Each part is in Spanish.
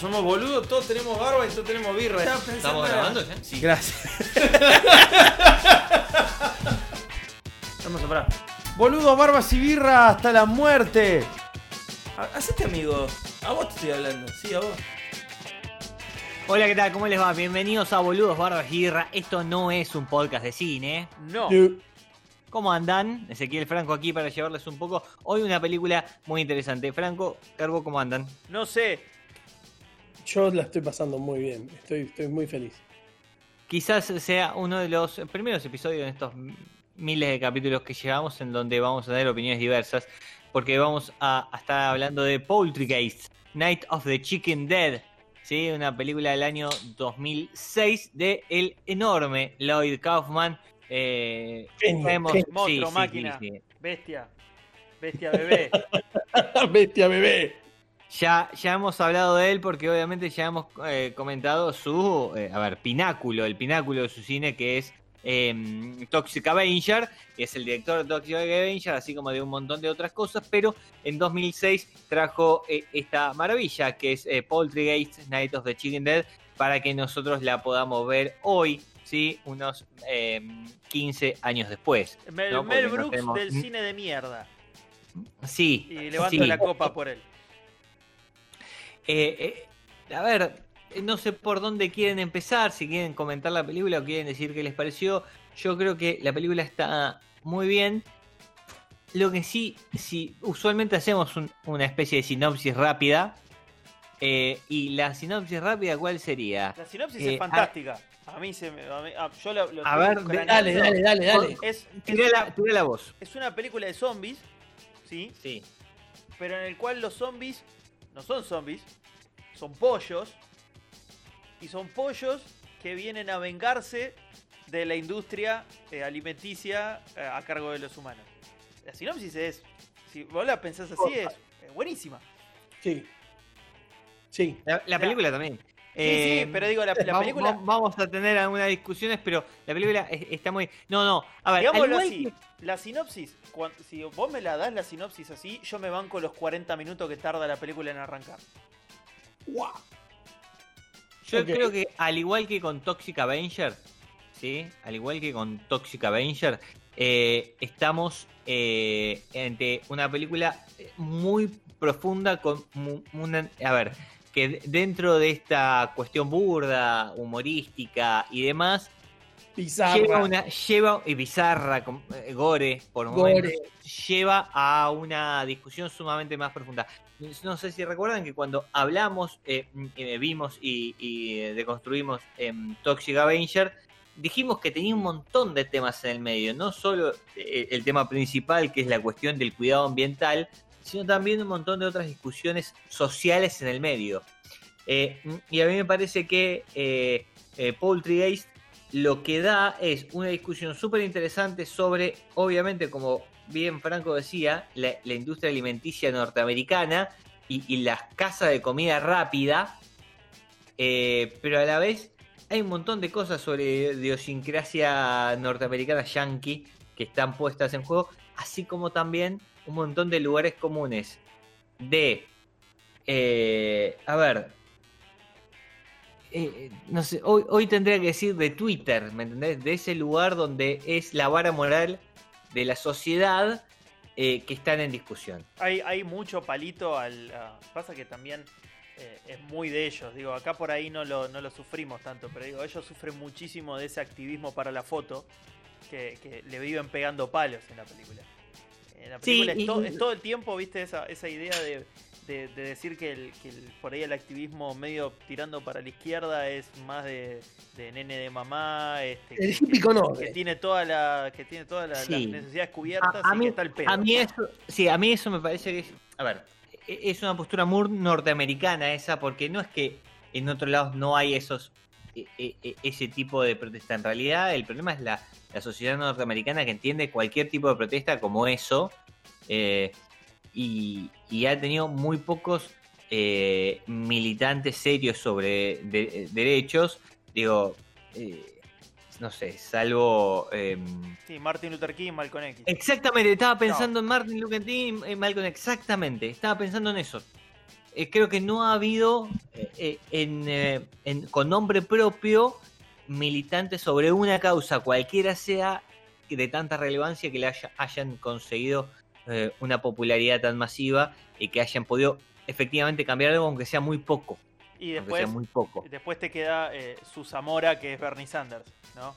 Somos boludos, todos tenemos barba y todos tenemos birra. ¿Estamos grabando ya? Sí. Gracias. Vamos a parar. Boludos, barbas y birra hasta la muerte. Ha- Hacete amigo. A vos te estoy hablando. Sí, a vos. Hola, ¿qué tal? ¿Cómo les va? Bienvenidos a Boludos Barbas y Guirra. Esto no es un podcast de cine. No. ¿Cómo andan? Ezequiel Franco aquí para llevarles un poco. Hoy una película muy interesante. Franco, Carbo, ¿cómo andan? No sé. Yo la estoy pasando muy bien. Estoy, estoy muy feliz. Quizás sea uno de los primeros episodios en estos miles de capítulos que llevamos en donde vamos a tener opiniones diversas. Porque vamos a, a estar hablando de Poultrygaste, Night of the Chicken Dead. ¿sí? Una película del año 2006 de el enorme Lloyd Kaufman. Eh, genio. Monstruo, sí, máquina. sí, sí. Bestia. Bestia bebé. Bestia bebé. Ya, ya hemos hablado de él porque obviamente ya hemos eh, comentado su, eh, a ver, pináculo, el pináculo de su cine que es eh, Toxic Avenger, que es el director de Toxic Avenger, así como de un montón de otras cosas, pero en 2006 trajo eh, esta maravilla que es Poltergeist Night of the Chicken Dead para que nosotros la podamos ver hoy, ¿sí? Unos eh, 15 años después. Mel, No, Brooks tenemos- del cine de mierda. Sí. Y levanto sí. la copa por él. Eh, eh, a ver, eh, no sé por dónde quieren empezar, si quieren comentar la película o quieren decir qué les pareció. Yo creo que la película está muy bien. Lo que sí, si usualmente hacemos un- una especie de sinopsis rápida. eh, y la sinopsis rápida, ¿cuál sería? La sinopsis es fantástica. A mí se me. A mí- a- yo lo, lo A ver. Dale, dale, dale, dale. Es, es, Tira la, tira la voz. es una película de zombies, ¿sí? Sí. Pero en el cual los zombies no son zombies, son pollos. Y son pollos que vienen a vengarse de la industria eh, alimenticia eh, a cargo de los humanos. La sinopsis es, si vos la pensás así, es eh, buenísima. Sí. Sí. La, la película también. Sí, Eh, sí, pero digo, la, película... vamos- vamos a tener algunas discusiones, pero la película es- está muy. No, no. A ver, Digámoslo igual así, que- la sinopsis, si vos me la das la sinopsis así, yo me banco los 40 minutos que tarda la película en arrancar. Guau. Yo creo que al igual que con Toxic Avenger, ¿sí? Al igual que con Toxic Avenger, eh, estamos eh, ante una película eh, muy profunda con una... A ver, que de- dentro de esta cuestión burda, humorística y demás, lleva una... Lleva, y bizarra, eh, gore, por Gore. momentos, lleva a una discusión sumamente más profunda. No sé si recuerdan que cuando hablamos, eh, eh, vimos y, y, eh, deconstruimos em, Toxic Avenger, dijimos que tenía un montón de temas en el medio, no solo eh, el tema principal, que es la cuestión del cuidado ambiental, sino también un montón de otras discusiones sociales en el medio. Eh, y a mí me parece que eh, eh, lo que da es una discusión súper interesante sobre, obviamente, como bien Franco decía, la, la industria alimenticia norteamericana y, y las casas de comida rápida, eh, pero a la vez hay un montón de cosas sobre idiosincrasia norteamericana yankee que están puestas en juego, así como también un montón de lugares comunes de, eh, a ver, eh, no sé, hoy, hoy tendría que decir de Twitter, ¿me entendés? De ese lugar donde es la vara moral de la sociedad eh, que están en discusión. Hay, hay mucho palito al... pasa que también eh, es muy de ellos. Digo, acá por ahí no lo, no lo sufrimos tanto, pero digo, ellos sufren muchísimo de ese activismo para la foto que, que le viven pegando palos en la película. En la Sí, es, y- to- es todo el tiempo, viste, esa, esa idea de, de- de decir que, el, que el- por ahí el activismo medio tirando para la izquierda es más de, de nene de mamá, este, El que- típico no. que tiene toda la que tiene todas la- Sí. las necesidades cubiertas A- a y mí- que está el pedo. A mí eso, sí, a mí eso me parece que es, a ver, e- es una postura muy norteamericana esa, porque no es que en otros lados no hay esos e- e- ese tipo de protesta. En realidad, el problema es la, la sociedad norteamericana que entiende cualquier tipo de protesta como eso eh, y, y ha tenido muy pocos eh, militantes serios sobre de- derechos. Digo, eh, no sé, salvo. em, Sí, Martin Luther King, Malcolm X. Exactamente, estaba pensando en Martin Luther King y Malcolm, exactamente, estaba pensando en eso. Creo que no ha habido en, en- con nombre propio militantes sobre una causa, cualquiera sea de tanta relevancia que le haya- hayan conseguido eh, una popularidad tan masiva y que hayan podido efectivamente cambiar algo, aunque sea muy poco. Y después, muy poco. después te queda eh, su Zamora, que es Bernie Sanders, ¿no?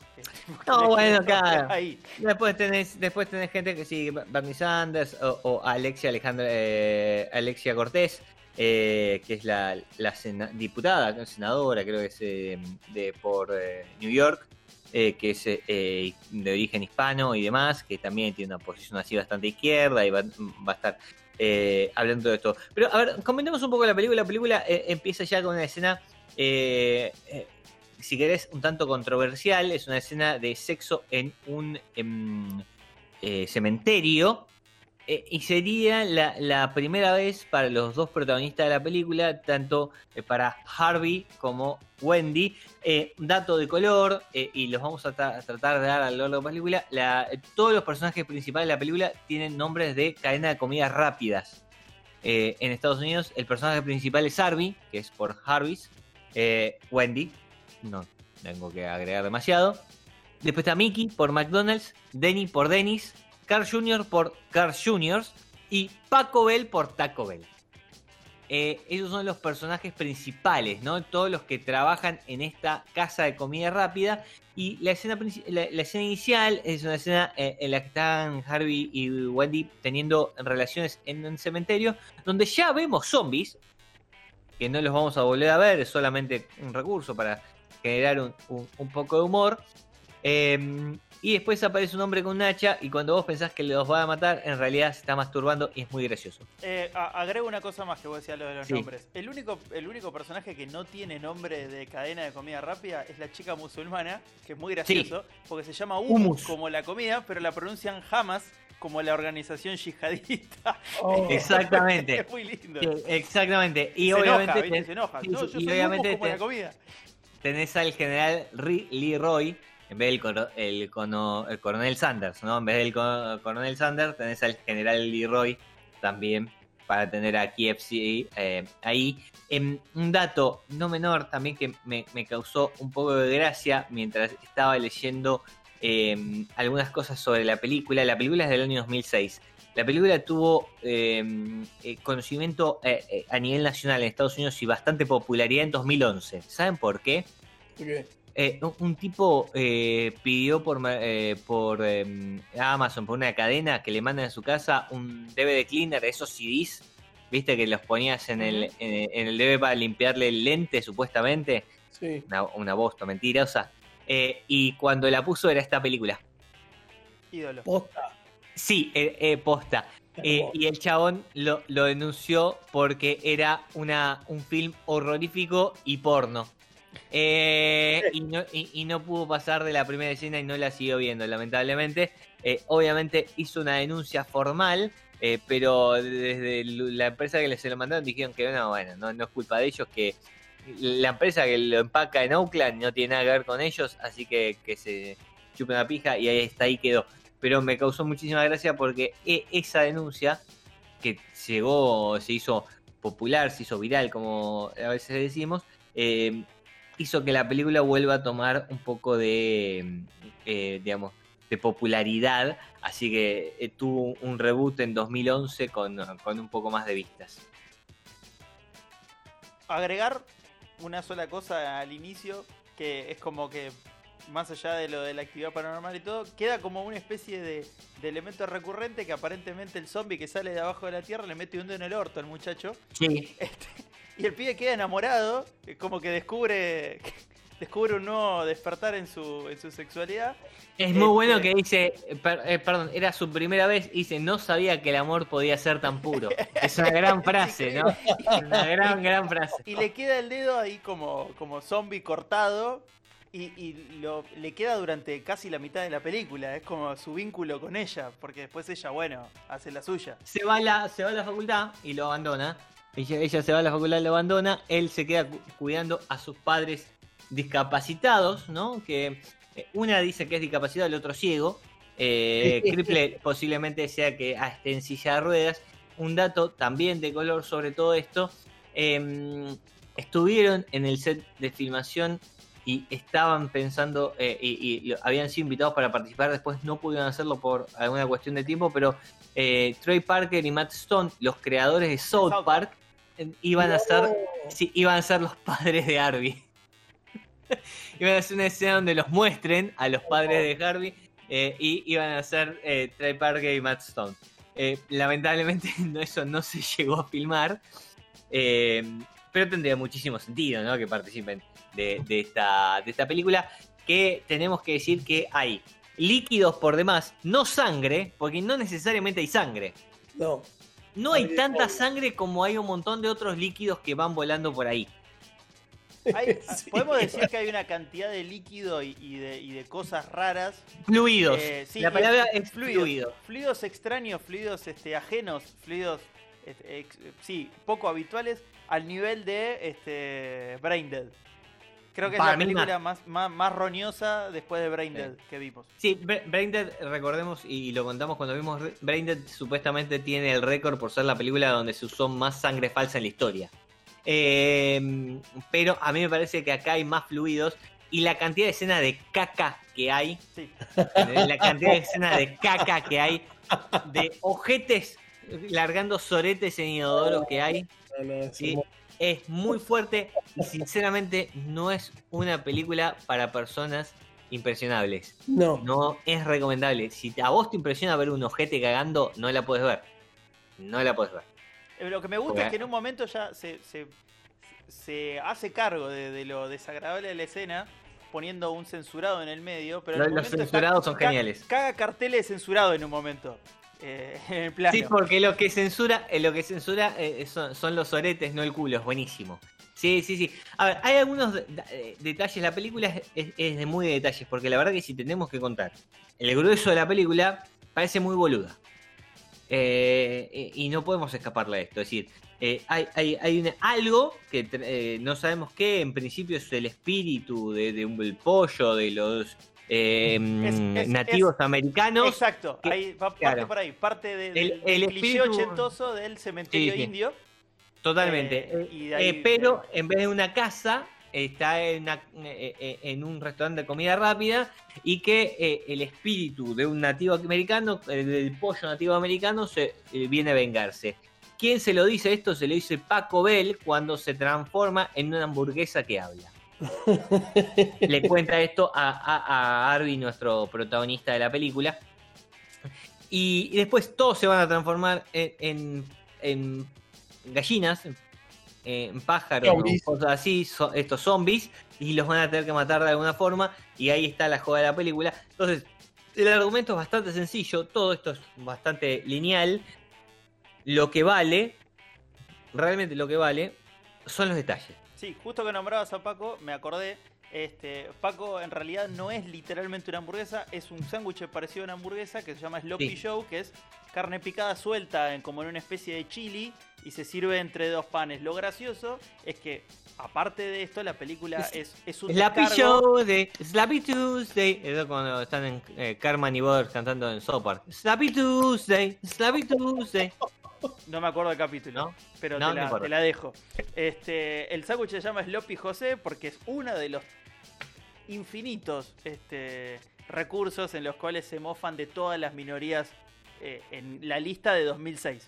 No, bueno, claro. Ahí. Después tenés, después tenés gente que sigue Bernie Sanders o, o Alexia Alejandra eh, Alexia Cortés, eh, que es la, la diputada, senadora, creo que es eh, de por eh, New York, eh, que es eh, de origen hispano y demás, que también tiene una posición así bastante izquierda y va, a estar eh, hablando de esto. Pero a ver, comentemos un poco la película. La película empieza ya con una escena, si querés, un tanto controversial. Es una escena de sexo en un em, eh, cementerio. Eh, y sería la, primera vez para los dos protagonistas de la película, tanto eh, para Harvey como Wendy. Eh, dato de color, eh, y los vamos a, tra- a tratar de dar a lo largo de la película. la- todos los personajes principales de la película tienen nombres de cadena de comidas rápidas. En Estados Unidos, el personaje principal es Harvey, que es por Harvey's. Wendy, no tengo que agregar demasiado. Después está Mickey por McDonald's, Denny por Denny's, Carl Jr. por Carl Jr. y Paco Bell por Taco Bell. Eh, esos son los personajes principales, ¿no? Todos los que trabajan en esta casa de comida rápida. Y la escena, la, la escena inicial es una escena eh, en la que están Harvey y Wendy teniendo relaciones en un cementerio, donde ya vemos zombies, que no los vamos a volver a ver, es solamente un recurso para generar un poco de humor. Eh, y después aparece un hombre con un hacha y cuando vos pensás que los va a matar, en realidad se está masturbando y es muy gracioso. Eh, a- agrego una cosa más que vos decías lo de los Sí. nombres. El único, el único personaje que no tiene nombre de cadena de comida rápida es la chica musulmana, que es muy gracioso, porque se llama Hummus. como la comida, pero la pronuncian Hamas como la organización yihadista. Oh, Exactamente. es muy lindo. Sí, Exactamente. Y se obviamente enoja, ten- Se enoja. sí, no, sí, yo y soy obviamente como ten- la comida. tenés al general Ri- Leroy, en vez del el, cono- el coronel Sanders, ¿no? En vez del co- coronel Sanders, tenés al general Leroy también para tener a KFC eh, ahí. Em, un dato no menor también que me, me causó un poco de gracia mientras estaba leyendo em, algunas cosas sobre la película. La película es del año 2006. La película tuvo em, eh, conocimiento eh, eh, a nivel nacional en Estados Unidos y bastante popularidad en 2011. ¿Saben por qué? ok. Eh, un, tipo eh, pidió por, eh, por em, Amazon, por una cadena, que le manden a su casa un DVD cleaner, esos CDs, viste que los ponías en el, en, en el DVD para limpiarle el lente, supuestamente. Sí. Una, una bosta mentirosa. Eh, y cuando la puso era esta película. Ídolo. Posta. Sí, eh, eh, posta. Eh, y el chabón lo, lo denunció porque era una, un film horrorífico y porno. Eh, y, no, y, y no pudo pasar de la primera escena y no la siguió viendo, lamentablemente. Eh, obviamente hizo una denuncia formal, eh, pero desde la empresa que se lo mandaron dijeron que no, bueno, no, no es culpa de ellos, que la empresa que lo empaca en Oakland no tiene nada que ver con ellos, así que, que se chupen la pija y ahí está, ahí quedó. Pero me causó muchísima gracia porque e- esa denuncia que llegó, se hizo popular, se hizo viral, como a veces decimos, eh, hizo que la película vuelva a tomar un poco de, eh, digamos, de popularidad. Así que eh, tuvo un reboot en 2011 con, con un poco más de vistas. agregar una sola cosa al inicio, que es como que, más allá de lo de la actividad paranormal y todo, queda como una especie de, de elemento recurrente que aparentemente el zombie que sale de abajo de la tierra le mete un dedo en el orto al muchacho. Sí, Este, y el pibe queda enamorado, como que descubre descubre un nuevo despertar en su, en su sexualidad. Es muy bueno Este- que dice, eh, per- eh, perdón, era su primera vez, dice, no sabía que el amor podía ser tan puro. Es una gran frase, ¿no? Una gran, gran frase. Y le queda el dedo ahí como, como zombie cortado. Y, y lo, le queda durante casi la mitad de la película. Es como su vínculo con ella. Porque después ella, bueno, hace la suya. Se va a la, se va a la facultad y lo abandona. Ella, ella se va a la facultad y lo abandona. Él se queda cu- cuidando a sus padres discapacitados, ¿no? Que eh, una dice que es discapacitado, el otro ciego. Eh, Cripple posiblemente sea que ah, esté en silla de ruedas. Un dato también de color sobre todo esto. em, estuvieron en el set de filmación y estaban pensando eh, y, y habían sido invitados para participar. Después no pudieron hacerlo por alguna cuestión de tiempo, pero eh, Troy Parker y Matt Stone, los creadores de South Park, iban a ser. Sí, iban a ser los padres de Harvey. iban a hacer una escena donde los muestren a los padres de Harvey eh, y iban a ser eh, Trey Parker y Matt Stone. Eh, lamentablemente no, eso no se llegó a filmar, eh, pero tendría muchísimo sentido ¿no? que participen de, de esta, de esta película. Que tenemos que decir que hay líquidos por demás, no sangre, porque no necesariamente hay sangre. No. No hay Ay, tanta sangre como hay un montón de otros líquidos que van volando por ahí. Hay- Sí. Podemos decir que hay una cantidad de líquido y, y de, y de cosas raras. Fluidos. Eh, sí, la palabra es- es fluidos. fluido. Fluidos extraños, fluidos este, ajenos, fluidos este, ex- sí, poco habituales al nivel de este, Brain Dead. Creo que Para es la película más, más, más roñosa después de Brain Sí. Dead que vimos. Sí, Bra- Braindead, recordemos y lo contamos cuando vimos Braindead, supuestamente tiene el récord por ser la película donde se usó más sangre falsa en la historia. Eh, pero a mí me parece que acá hay más fluidos y la cantidad de escena de caca que hay, Sí. la cantidad de escena de caca que hay, de ojetes largando soretes en inodoros que hay, Sí. Es muy fuerte y sinceramente no es una película para personas impresionables. No. No es recomendable. Si a vos te impresiona ver un ojete cagando, no la puedes ver. No la puedes ver. Eh, Lo que me gusta Porque- es que en un momento ya se, se, se hace cargo de, de lo desagradable de la escena poniendo un censurado en el medio. Pero en Los, censurados son geniales. Caga carteles censurados en un momento. Eh. Sí, porque lo que censura, eh, lo que censura eh, son, los oretes, no el culo, es buenísimo. Sí, sí, sí. A ver, hay algunos de- de- detalles. La película es, de muy de detalles, porque la verdad que si tenemos que contar el grueso de la película, parece muy boluda. Y no podemos escaparle a esto. Es decir, hay, hay, hay una- algo que no sabemos qué, en principio es el espíritu de, de un pollo, de los eh, es- nativos americanos. Exacto, que- ahí parte claro. por ahí, parte de, El- del- el del cliché espíritu- ochentoso del cementerio Sí, sí. indio. Totalmente. Eh, y Eh, pero en vez de una casa, está en, una- en un restaurante de comida rápida y que el espíritu de un nativo americano, del pollo nativo americano, se viene a vengarse. ¿Quién se lo dice esto? Se lo dice Paco Bell cuando se transforma en una hamburguesa que habla. Le cuenta esto a, a, a Arby, nuestro protagonista de la película. Y, y después todos se van a transformar en, en- en gallinas, en pájaros, Zombies. o cosas así, so- estos zombies, y los van a tener que matar de alguna forma. Y ahí está la joda de la película. Entonces, el argumento es bastante sencillo, todo esto es bastante lineal. Lo que vale, realmente lo que vale, son los detalles. Sí, justo que nombrabas a Paco, me acordé. Este, Paco en realidad no es literalmente una hamburguesa, es un sándwich parecido a una hamburguesa que se llama Sloppy Sí. Joe, que es carne picada suelta en, como en una especie de chili y se sirve entre dos panes. Lo gracioso es que, aparte de esto, la película es, es un Slappy descargo- Show de Slappy Tuesday. Eso cuando están en eh, Carmen y Borders cantando en South Park. Slappy Tuesday, Slappy Tuesday. No me acuerdo el capítulo, ¿No? pero No, te, no la, importa. te la dejo. Este, el sándwich se llama Sloppy José porque es uno de los infinitos este, recursos en los cuales se mofan de todas las minorías eh, en la lista de 2006.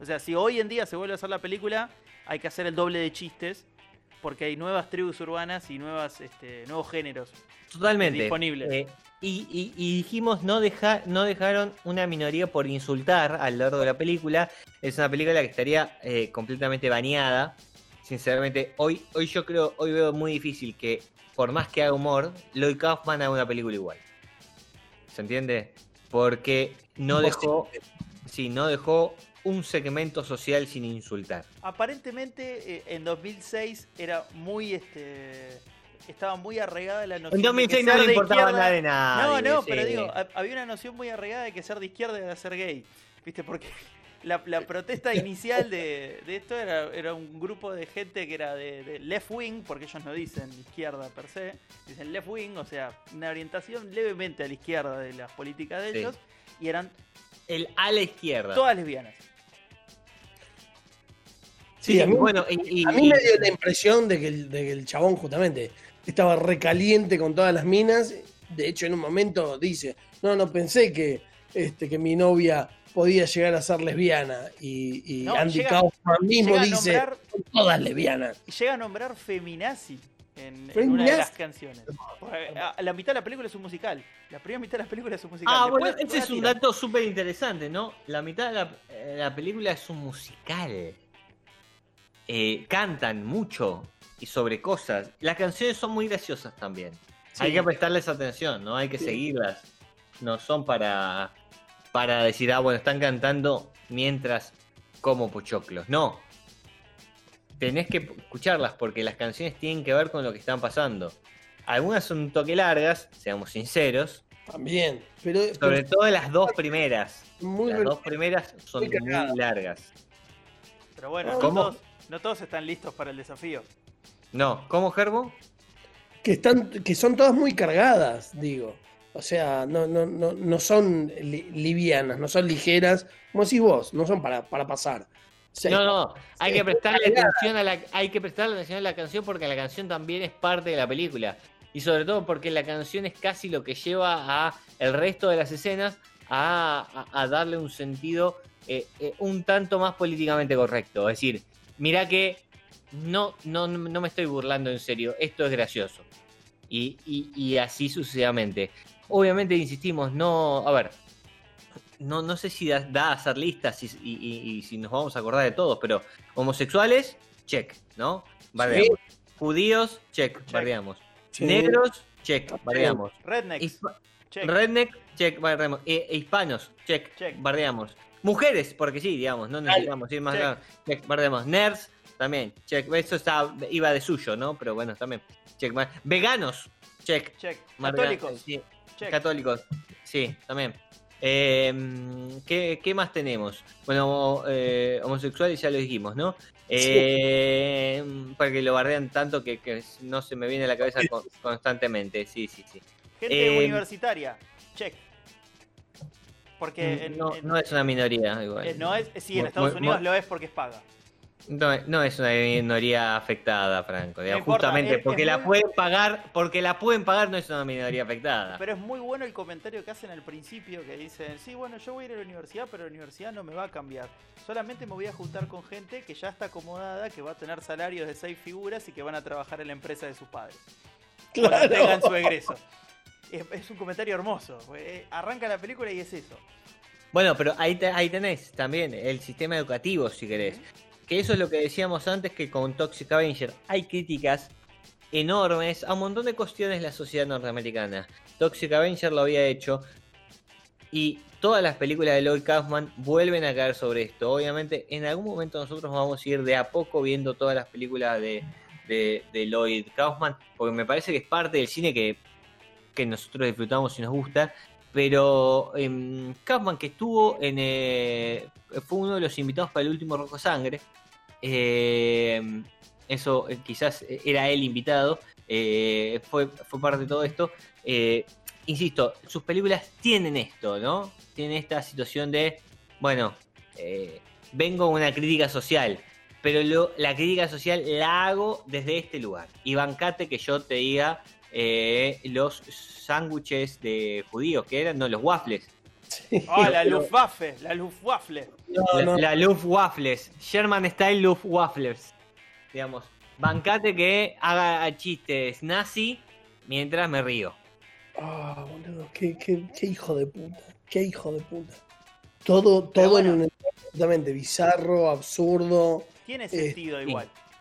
O sea, si hoy en día se vuelve a hacer la película, hay que hacer el doble de chistes porque hay nuevas tribus urbanas y nuevas, este, nuevos géneros. Totalmente. Disponibles. Eh, y, y- y dijimos, no, deja, no dejaron una minoría por insultar a lo largo de la película. Es una película que estaría eh, completamente baneada. Sinceramente, hoy, hoy yo creo, hoy veo muy difícil que por más que haga humor, Lloyd Kaufman haga una película igual. ¿Se entiende? Porque no dejó, sí, no dejó un segmento social sin insultar. Aparentemente eh, en 2006 era muy este estaba muy arraigada la noción En de 2006 que no le de importaba nada de nada. No, no, pero digo, ha- había una noción muy arraigada de que ser de izquierda era ser gay. ¿Viste? Porque la, la protesta inicial de, de esto era, era un grupo de gente que era de, de left wing, porque ellos no dicen izquierda per se, dicen left wing, o sea, una orientación levemente a la izquierda de las políticas de Sí. ellos, y eran El a la izquierda. todas lesbianas. Sí, a mí, bueno, y, y- a mí me dio la impresión de que, el, de que el chabón justamente estaba recaliente con todas las minas. De hecho, en un momento dice, no, no pensé que, este, que mi novia podía llegar a ser lesbiana. Y, y No, Andy llega- Kaufman mismo dice, nombrar, todas lesbianas. llega a nombrar feminazi en, en una de las canciones. A- La mitad de la película es un musical. La primera mitad de la película es un musical. Ah, Después bueno, ese es un dato súper interesante, ¿no? La mitad de la, eh, la película es un musical. Eh, cantan mucho y sobre cosas. Las canciones son muy graciosas también. Sí. Hay que prestarles atención, ¿no? Hay que Sí. seguirlas. No son para, para decir, ah, bueno, están cantando mientras como pochoclos. No. Tenés que escucharlas porque las canciones tienen que ver con lo que están pasando. Algunas son un toque largas, seamos sinceros. También. Pero, Sobre pero todo las dos primeras. muy Las dos primeras son Muy largas. Pero bueno, no ¿Cómo? todos, no todos están listos para el desafío. No, ¿cómo, Gerbo? que están que son todas muy cargadas, digo. O sea, no, no, no, no son li- livianas, no son ligeras, como decís vos, no son para, para pasar. O sea, No, no, hay que prestarle cargada. atención a la, hay que prestarle atención a la canción porque la canción también es parte de la película. Y sobre todo porque la canción es casi lo que lleva a el resto de las escenas a, a- a darle un sentido eh, eh, un tanto más políticamente correcto. Es decir, mira que no, no, no me estoy burlando en serio, esto es gracioso. Y, y- y así sucesivamente. Obviamente, insistimos, no. A ver, no, no sé si da, da a hacer listas y, y- si nos vamos a acordar de todos, pero homosexuales, check, ¿no? Bardeamos. Judíos, check, bardeamos. sí. Negros, check, bardeamos. Rednecks, Hispa- check. Redneck, check, bardeamos. E- e hispanos, check, Check. bardeamos. Mujeres, porque sí, digamos, no necesitamos ir más Check. largo. Check, bardeamos. Nerds, también, check. Eso está, iba de suyo, ¿no? Pero bueno, también. Check, Veganos, check. check. Católicos, sí, check. Católicos, sí, también. Eh, ¿qué, qué más tenemos? Bueno, eh, homosexuales ya lo dijimos, ¿no? Eh, Para que lo bardean tanto que, que no se me viene a la cabeza con- constantemente. Sí, sí, sí. Gente Eh, universitaria, check. Porque en- no, en- no es una minoría, igual. eh, no es, sí, en Estados Unidos lo es porque es paga. No, no es una minoría afectada, Franco. digamos, importa, justamente es- porque es la muy- pueden pagar, porque la pueden pagar no es una minoría afectada. Pero es muy bueno el comentario que hacen al principio, que dicen, sí, bueno, yo voy a ir a la universidad, pero la universidad no me va a cambiar. Solamente me voy a juntar con gente que ya está acomodada, que va a tener salarios de seis figuras y que van a trabajar en la empresa de sus padres. Cuando Claro. tengan su egreso. Es, es un comentario hermoso. eh, Arranca la película y es eso. Bueno, pero ahí, te- ahí tenés también el sistema educativo, si querés. Que eso es lo que decíamos antes que con Toxic Avenger hay críticas enormes a un montón de cuestiones de la sociedad norteamericana. Toxic Avenger lo había hecho y todas las películas de Lloyd Kaufman vuelven a caer sobre esto. Obviamente, en algún momento nosotros vamos a ir de a poco viendo todas las películas de, de, Lloyd Kaufman, porque me parece que es parte del cine que, que nosotros disfrutamos y nos gusta. Pero em, Kaufman, que estuvo en. eh, fue uno de los invitados para el último Rojo Sangre. Eh, eso eh, quizás era él invitado. eh, fue, fue parte de todo esto. eh, insisto, sus películas tienen esto, ¿no? Tienen esta situación de. Bueno, eh, vengo con una crítica social. Pero la crítica social la hago desde este lugar. Y bancate que yo te diga eh, los sándwiches de judíos, que eran, no, los waffles. Sí. Ah, la Luftwaffe, la Luftwaffe. No, La, no. la Luftwaffles, Sherman Style Luftwaffles. Digamos, bancate que haga chistes nazi mientras me río. Ah, boludo, qué, qué- qué hijo de puta. Qué hijo de puta. Todo, todo bueno. en un entorno bizarro, absurdo. Tiene Eh, sentido sí.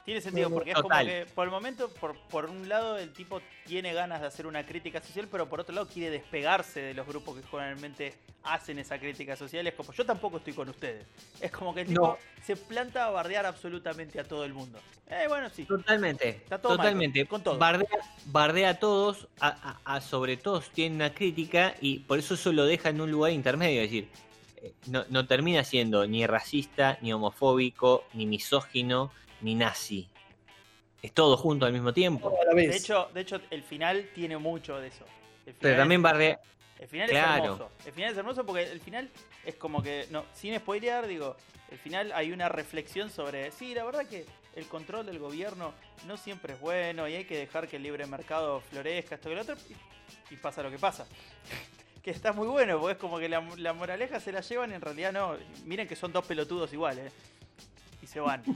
Tiene sentido, porque es total. como que por el momento, por, por un lado, el tipo tiene ganas de hacer una crítica social, pero por otro lado quiere despegarse de los grupos que generalmente hacen esa crítica social. Es como, yo tampoco estoy con ustedes. Es como que el tipo No. se planta a bardear absolutamente a todo el mundo. Eh, bueno, sí. Totalmente, Está todo mal, totalmente. con- con todo. Bardea, bardea a todos, a, a- a sobre todos tiene una crítica y por eso eso lo deja en un lugar intermedio, es decir, eh, no, no termina siendo ni racista, ni homofóbico, ni misógino, ni nazi. Es todo junto al mismo tiempo. A la vez. De hecho, de hecho, el final tiene mucho de eso. El Pero final también es- bardea, El final Claro. es hermoso. El final es hermoso porque el final es como que, no, sin spoilear, digo, el final hay una reflexión sobre, sí, la verdad que el control del gobierno no siempre es bueno y hay que dejar que el libre mercado florezca, esto que lo otro, y, y pasa lo que pasa. que está muy bueno, porque es como que la, la moraleja se la llevan y en realidad no. Miren que son dos pelotudos iguales. Y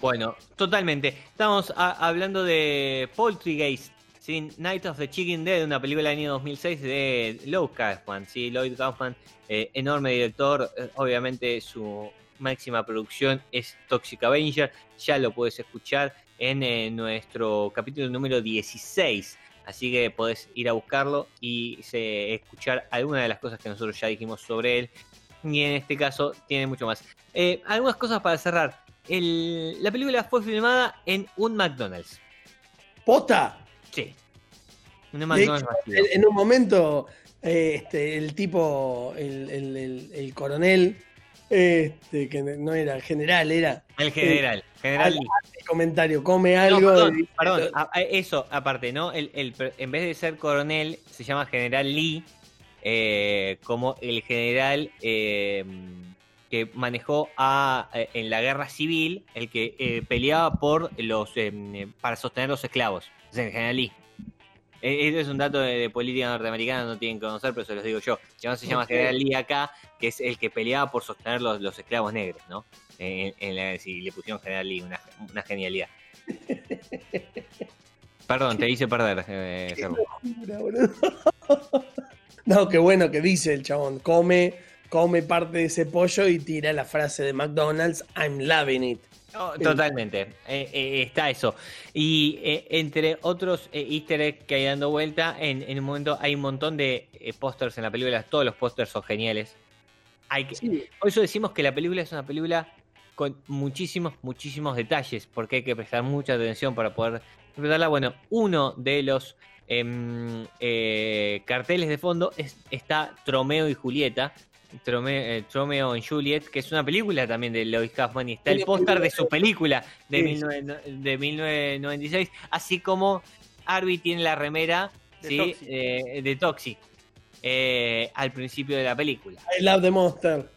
Bueno, totalmente. Estamos a- hablando de Poltergeist, ¿sí? Night of the Chicken Dead, una película del año 2006 de Lloyd Kaufman. ¿sí? Lloyd Kaufman, eh, enorme director, eh, obviamente su máxima producción es Toxic Avenger. Ya lo puedes escuchar en eh, nuestro capítulo número 16. Así que podés ir a buscarlo y se- escuchar algunas de las cosas que nosotros ya dijimos sobre él. Y en este caso tiene mucho más. Algunas cosas para cerrar. El- la película fue filmada en un McDonald's. ¡Pota! Sí. Un McDonald's. En, en un momento, eh, este, el tipo, el, el- el- el coronel, este, que no era general, era El general. General al- Lee. el comentario, come No, algo. perdón, y- perdón, a- a- eso aparte, ¿no? El, el- en vez de ser coronel, se llama general Lee, eh, como el general eh, que manejó a, eh, en la guerra civil, el que eh, peleaba por los eh, para sostener los esclavos. Es el general Lee. Eso es un dato de, de política norteamericana, no tienen que conocer, pero se los digo yo. Llama, se llama general Lee acá, que es el que peleaba por sostener los, los esclavos negros, ¿no? En, en la, si le pusieron general Lee, una, una genialidad. Perdón, te hice perder, eh, locura, boludo. No, qué bueno que dice el chabón. Come, come parte de ese pollo y tira la frase de McDonald's, I'm loving it. No, totalmente, eh, eh, está eso. Y eh, entre otros easter eggs que hay dando vuelta, en, en un momento hay un montón de pósters en la película, todos los pósters son geniales. Hay que, Sí, Por eso decimos que la película es una película con muchísimos, muchísimos detalles, porque hay que prestar mucha atención para poder interpretarla. Bueno, uno de los em, carteles de fondo es, está Tromeo y Julieta. Eh, Tromeo y Juliet, que es una película también de Lloyd Kaufman y está el póster de su película de, Sí. 19 de 1996, así como Arby tiene la remera De ¿sí? Toxic. eh, de Toxic eh, al principio de la película. I love the monster.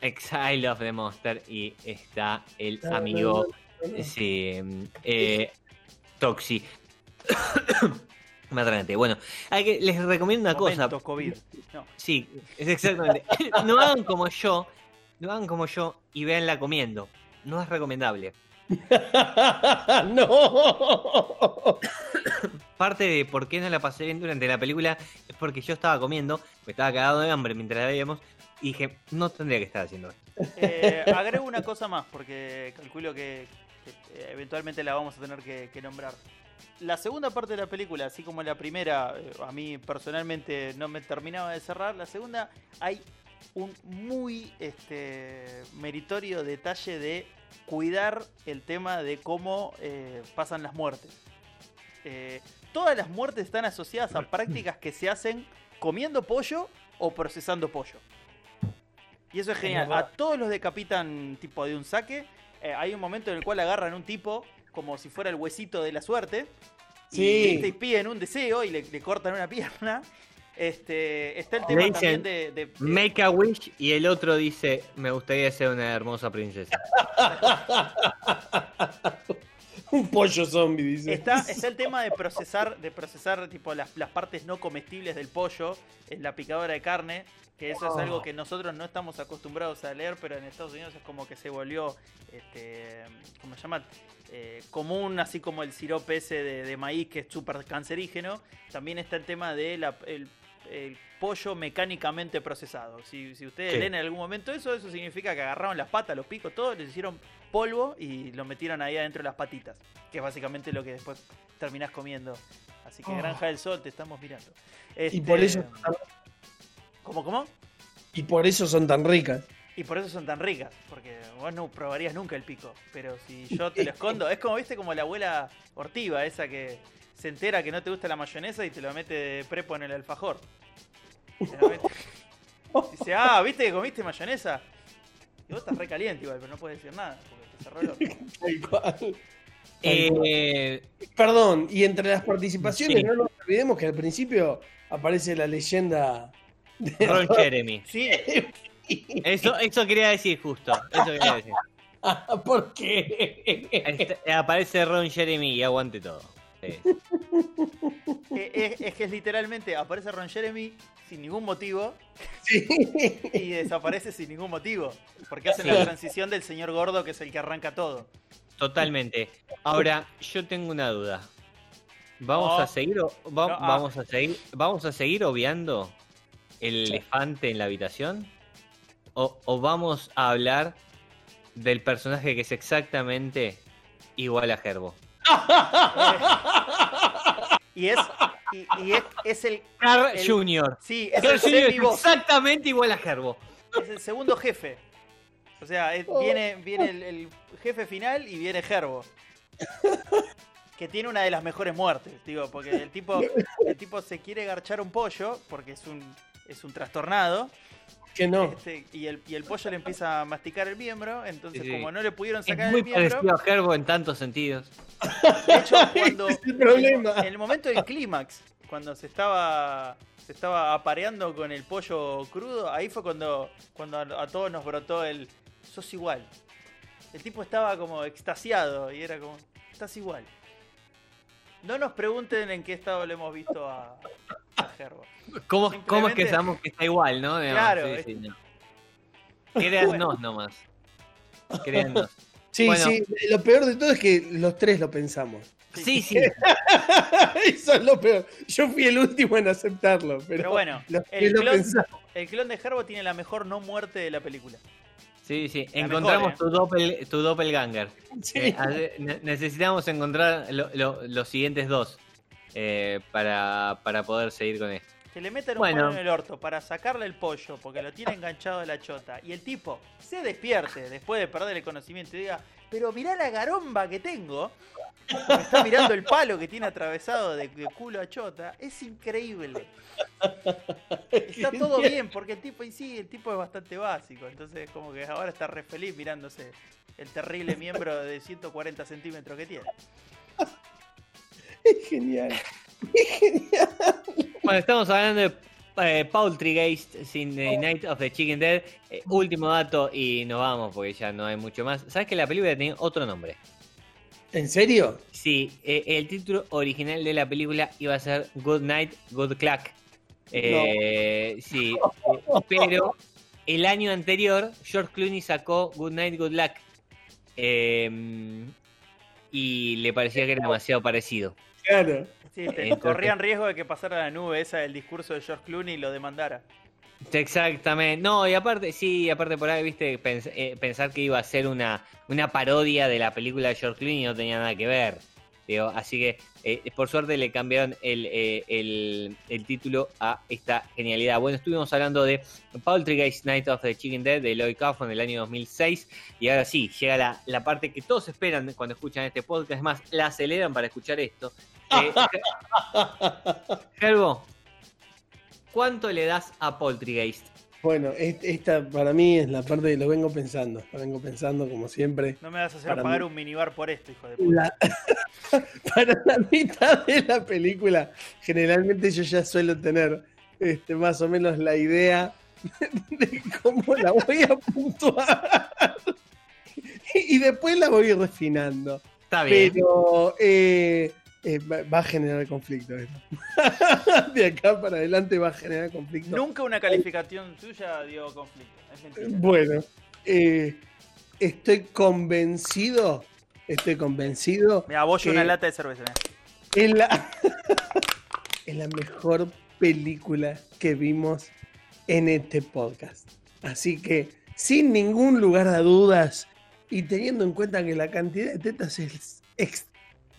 Exile of the Monster y está el amigo sí, eh, Toxi. Me atraganté. Bueno, hay que, les recomiendo una cosa. COVID. No. Sí, es exactamente. no hagan como yo, no hagan como yo y véanla comiendo. No es recomendable. no. Parte de por qué no la pasé bien durante la película es porque yo estaba comiendo, me estaba cagado de hambre mientras la veíamos y dije, no tendría que estar haciendo esto. Eh, agrego una cosa más, porque calculo que, que, eh, eventualmente la vamos a tener que, que nombrar. La segunda parte de la película, así como la primera, eh, a mí personalmente no me terminaba de cerrar. La segunda, hay un muy este, meritorio detalle de cuidar el tema de cómo eh, pasan las muertes. Eh, todas las muertes están asociadas a prácticas que se hacen comiendo pollo o procesando pollo. Y eso es genial. A todos los decapitan tipo de un saque. Eh, hay un momento en el cual agarran un tipo como si fuera el huesito de la suerte. Sí. Y, y piden un deseo y le, le cortan una pierna. Este, está el tema también de, de- de- Make a wish y el otro dice, me gustaría ser una hermosa princesa. Un pollo zombie, dice. Está, está el tema de procesar, de procesar tipo las, las partes no comestibles del pollo en la picadora de carne, que eso es algo que nosotros no estamos acostumbrados a leer, pero en Estados Unidos es como que se volvió, este, ¿cómo se llama? Eh, común, así como el sirope ese de, de maíz que es súper cancerígeno. También está el tema de la, el- pollo mecánicamente procesado. Si, si ustedes leen en algún momento eso, eso significa que agarraron las patas, los picos, todo, les hicieron polvo y lo metieron ahí adentro de las patitas. Que es básicamente lo que después terminás comiendo. Así que Oh. Granja del Sol, te estamos mirando. Y por Este, eso ¿Cómo, cómo? y por eso son tan ricas. Y por eso son tan ricas, porque vos no probarías nunca el pico. Pero si yo te lo escondo, es como, viste, como la abuela Ortiva, esa que se entera que no te gusta la mayonesa y te lo mete de prepo en el alfajor. Dice, ah, ¿viste que comiste mayonesa? Y vos estás re caliente igual, pero no puedes decir nada, porque te cerró el horno. Tal cual. Eh, Perdón, y entre las participaciones, Sí. no nos olvidemos que al principio aparece la leyenda de Ron Jeremy. Sí, Eso, eso quería decir justo. Eso quería decir. ¿Por qué? Este- aparece Ron Jeremy y aguante todo. Eh, es, es que es literalmente, aparece Ron Jeremy sin ningún motivo Sí. y desaparece sin ningún motivo. Porque hacen la transición del señor gordo que es el que arranca todo. Totalmente. Ahora, yo tengo una duda. ¿Vamos a seguir o- va- No, ah. vamos a seguir vamos a seguir obviando el Sí. elefante en la habitación? O, o vamos a hablar del personaje que es exactamente igual a Gerbo? Y es, y, y es, es el. Carl El- Jr. Sí, es Carl el Jr. es semi-boss, exactamente igual a Gerbo. es el segundo jefe. O sea, es- Oh. viene, viene el, el jefe final y viene Gerbo. Que tiene una de las mejores muertes, digo, porque el tipo, el tipo se quiere garchar un pollo, porque es un, es un trastornado, Que no. este, y, el, y el pollo le empieza a masticar el miembro, entonces Sí, sí. como no le pudieron Es sacar muy el miembro, parecido a Gerbo en tantos sentidos. De hecho, cuando. Es el problema. En el momento del clímax, cuando se estaba. Se estaba apareando con el pollo crudo, ahí fue cuando, cuando a, a todos nos brotó el. Sos igual. El tipo estaba como extasiado y era como. Estás igual. No nos pregunten en qué estado lo hemos visto a, ¿Cómo, ¿Cómo es que sabemos que está igual, no? Digamos, Claro, sí, es- sí, no. Créannos nomás. Créannos. Sí, Bueno. sí. Lo peor de todo es que los tres lo pensamos. Sí, sí. Eso es lo peor. Yo fui el último en aceptarlo, pero, Pero bueno, el clon-. El clon de Gerbo tiene la mejor no muerte de la película. Sí, sí. La Encontramos mejor, tu, doppel, tu doppelganger. Sí. Eh, necesitamos encontrar lo- lo- los siguientes dos eh, para, para poder seguir con esto. Que le metan un Bueno. en el orto para sacarle el pollo porque lo tiene enganchado a la chota. Y el tipo se despierte después de perder el conocimiento y diga, pero mirá la garomba que tengo. Me está mirando el palo que tiene atravesado de, de culo a chota. Es increíble. Está todo bien porque el tipo en sí, el tipo es bastante básico. Entonces como que ahora está re feliz mirándose el terrible miembro de 140 centímetros que tiene. Es genial. Bueno, estamos hablando de eh, Poultrygeist sin The Night of the Chicken Dead. Eh, último dato y nos vamos porque ya no hay mucho más. ¿Sabes que la película tenía otro nombre? ¿En serio? Sí, eh, el título original de la película iba a ser Good Night, Good Clock. Eh, Sí, eh, pero el año anterior George Clooney sacó Good Night, Good Luck. Eh, y le parecía que era demasiado parecido. Claro. Sí, te- corrían riesgo de que pasara la nube esa del discurso de George Clooney y lo demandara. Exactamente. No, y aparte, sí, aparte por ahí, viste, pens- eh, pensar que iba a ser una, una parodia de la película de George Clooney no tenía nada que ver. Así que eh, por suerte le cambiaron el, eh, el- el título a esta genialidad. Bueno, estuvimos hablando de Poultrygeist Night of the Chicken Dead de Lloyd Kaufman del año 2006 y ahora sí, llega la, la parte que todos esperan cuando escuchan este podcast. Es más, la aceleran para escuchar esto. Eh, Gerbo, ¿cuánto le das a Poultrygeist? Bueno, est- esta para mí es la parte que lo vengo pensando. Lo vengo pensando como siempre. No me vas a hacer pagar mí- un minibar por esto, hijo de puta. La- para la mitad de la película, generalmente yo ya suelo tener este, más o menos la idea de cómo la voy a puntuar. Y después la voy refinando. Está bien. Pero eh, eh, va, a generar conflicto esto. De acá para adelante va a generar conflicto. Nunca una calificación tuya dio conflicto. Es mentira. Bueno, eh, estoy convencido, estoy convencido y que- una lata de cerveza. es la, es la mejor película que vimos en este podcast. Así que, sin ningún lugar a dudas, y teniendo en cuenta que la cantidad de tetas es ex-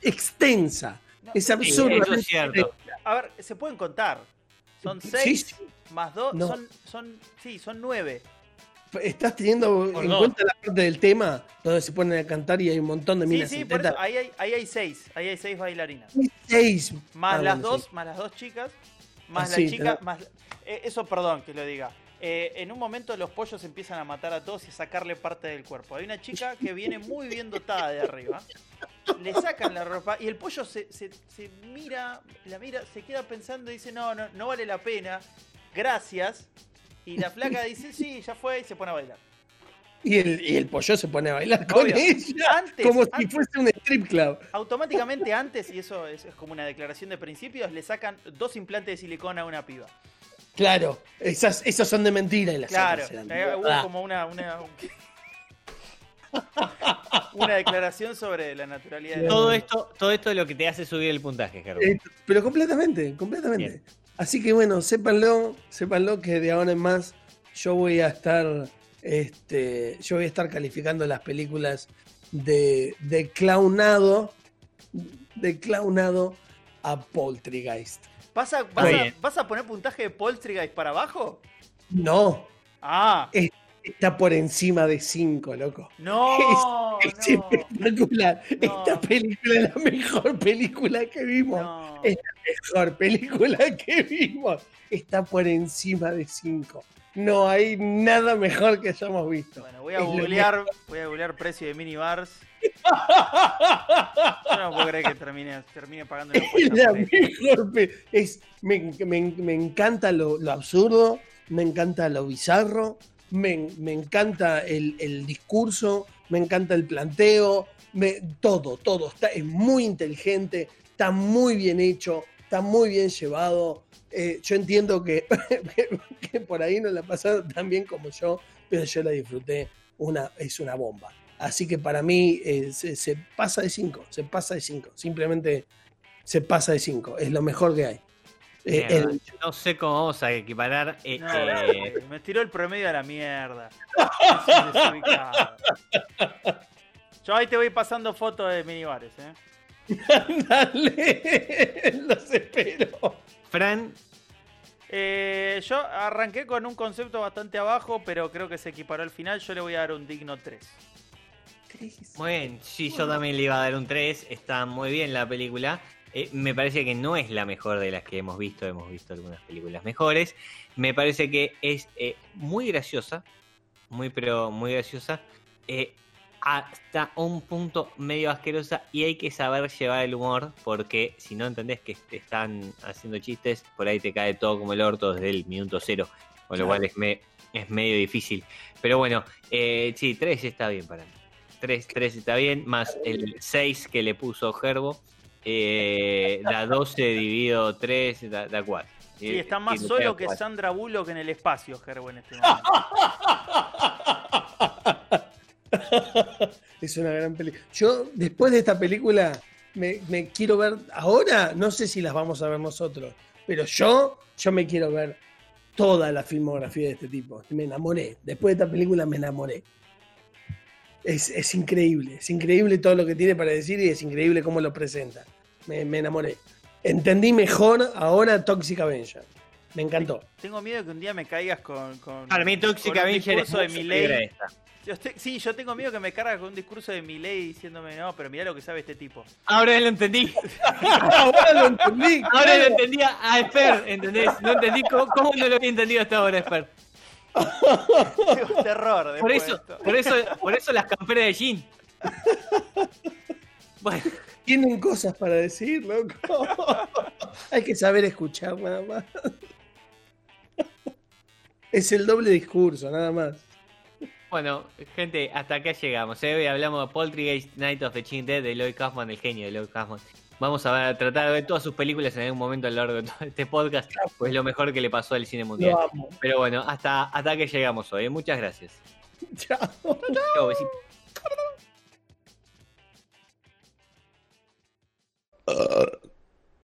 extensa, No, es Sí, cierto. A ver, se pueden contar. Son Sí, seis sí. más dos. No. Son, son, sí, son nueve. ¿Estás teniendo en cuenta la parte del tema donde se ponen a cantar y hay un montón de Sí, minas sí, en por eso. Ahí hay, ahí hay seis. Ahí hay seis bailarinas. Seis. Más Ah, las bueno, dos, sí. más las dos chicas. Más Ah, la sí, chica, más. eh, eso, perdón que lo diga. Eh, en un momento los pollos empiezan a matar a todos y a sacarle parte del cuerpo. Hay una chica que viene muy bien dotada de arriba. Le sacan la ropa y el pollo se, se- se mira, la mira, se queda pensando y dice, no, no, no vale la pena. Gracias. Y la flaca dice, sí, ya fue y se pone a bailar. Y el, y el pollo se pone a bailar con Obvio. ella. Antes, como si antes- fuese un strip club. automáticamente antes, y eso es, es como una declaración de principios, le sacan dos implantes de silicona a una piba. Claro, esas, esas son de mentira y las Claro, otras eran de eh, hubo verdad. como una, una, una declaración sobre la naturalidad de Todo esto, todo esto es lo que te hace subir el puntaje, Gerbo. Eh, pero completamente, completamente. Bien. Así que bueno, sépanlo, sépanlo que de ahora en más yo voy a estar, este, yo voy a estar calificando las películas de, de clownado, de clownado a Poltergeist. ¿Vas a, vas, a poner puntaje de Poltergeist para abajo? No, Ah, está por encima de 5, loco. no, Es no, espectacular. No. Esta película es la mejor película que vimos. no. Es la mejor película que vimos. Está por encima de 5. No hay nada mejor que hayamos visto. Bueno, voy a Es googlear, voy a googlear precio de minibars. Yo no puedo creer que termine, termine pagando Es la mejor es, me, me- me encanta lo, lo absurdo, me encanta lo bizarro, me, encanta el, discurso, me encanta el planteo, me- todo, todo. Está, es muy inteligente, está muy bien hecho, está muy bien llevado. Eh, yo entiendo que por ahí no la pasaron tan bien como yo, pero yo la disfruté. Una, es una bomba. Así que para mí eh, se, se pasa de 5, se pasa de 5. Simplemente se pasa de 5. Es lo mejor que hay. Eh, el- No sé cómo vamos a equiparar. eh, No, eh, me tiró el promedio a la mierda. Yo ahí te voy pasando fotos de minibares, ¿eh? Dale, los espero. Fran, Eh, Yo arranqué con un concepto bastante abajo, pero creo que se equiparó al final. Yo le voy a dar un digno 3. muy bien. Sí, yo también le iba a dar un 3. Está muy bien la película. Eh, me parece que no es la mejor de las que hemos visto. Hemos visto algunas películas mejores. Me parece que es eh, muy graciosa. Muy, pero muy graciosa. Eh, hasta un punto medio asquerosa. Y hay que saber llevar el humor. Porque si no entendés que te están haciendo chistes, por ahí te cae todo como el orto desde el minuto cero. Con lo Claro. cual es, me- es medio difícil. Pero bueno, sí, 3 está bien para mí. 3, 3 está bien, más el 6 que le puso Gerbo. Eh, da 12 dividido 3, da, da 4. Sí, está más solo que Sandra Bullock en el espacio, Gerbo, en este momento. Es una gran película. Yo, después de esta película, me, me quiero ver. Ahora, no sé si las vamos a ver nosotros, pero yo, yo me quiero ver toda la filmografía de este tipo. Me enamoré. Después de esta película, me enamoré. Es, es increíble. Es increíble todo lo que tiene para decir y es increíble cómo lo presenta. Me, me enamoré. Entendí mejor ahora Toxic Avenger. Me encantó. Tengo miedo que un día me caigas con. con Para mí, Toxic Avenger es discurso de mi ley. Yo te- sí, yo tengo miedo que me cargas con un discurso de mi ley diciéndome, no, pero mirá lo que sabe este tipo. Ahora lo entendí. ahora lo entendí. Ahora claro. lo entendí a Esper, ¿entendés? No entendí cómo, cómo no lo había entendido hasta ahora, Esper. Tengo terror Por eso, esto. por eso, por eso las camperas de jean. Bueno, Tienen cosas para decir, loco. Hay que saber escuchar nada más. Es el doble discurso, nada más. bueno, gente, hasta acá llegamos. ¿eh? Hoy hablamos de Poltergeist, Night of the Chin Dead de Lloyd Kaufman, el genio de Lloyd Kaufman. Vamos a ver, tratar de ver todas sus películas en algún momento a lo largo de todo este podcast, pues lo mejor que le pasó al cine mundial. Pero bueno, hasta, que llegamos hoy. ¿eh? Muchas gracias. Chao. Chao,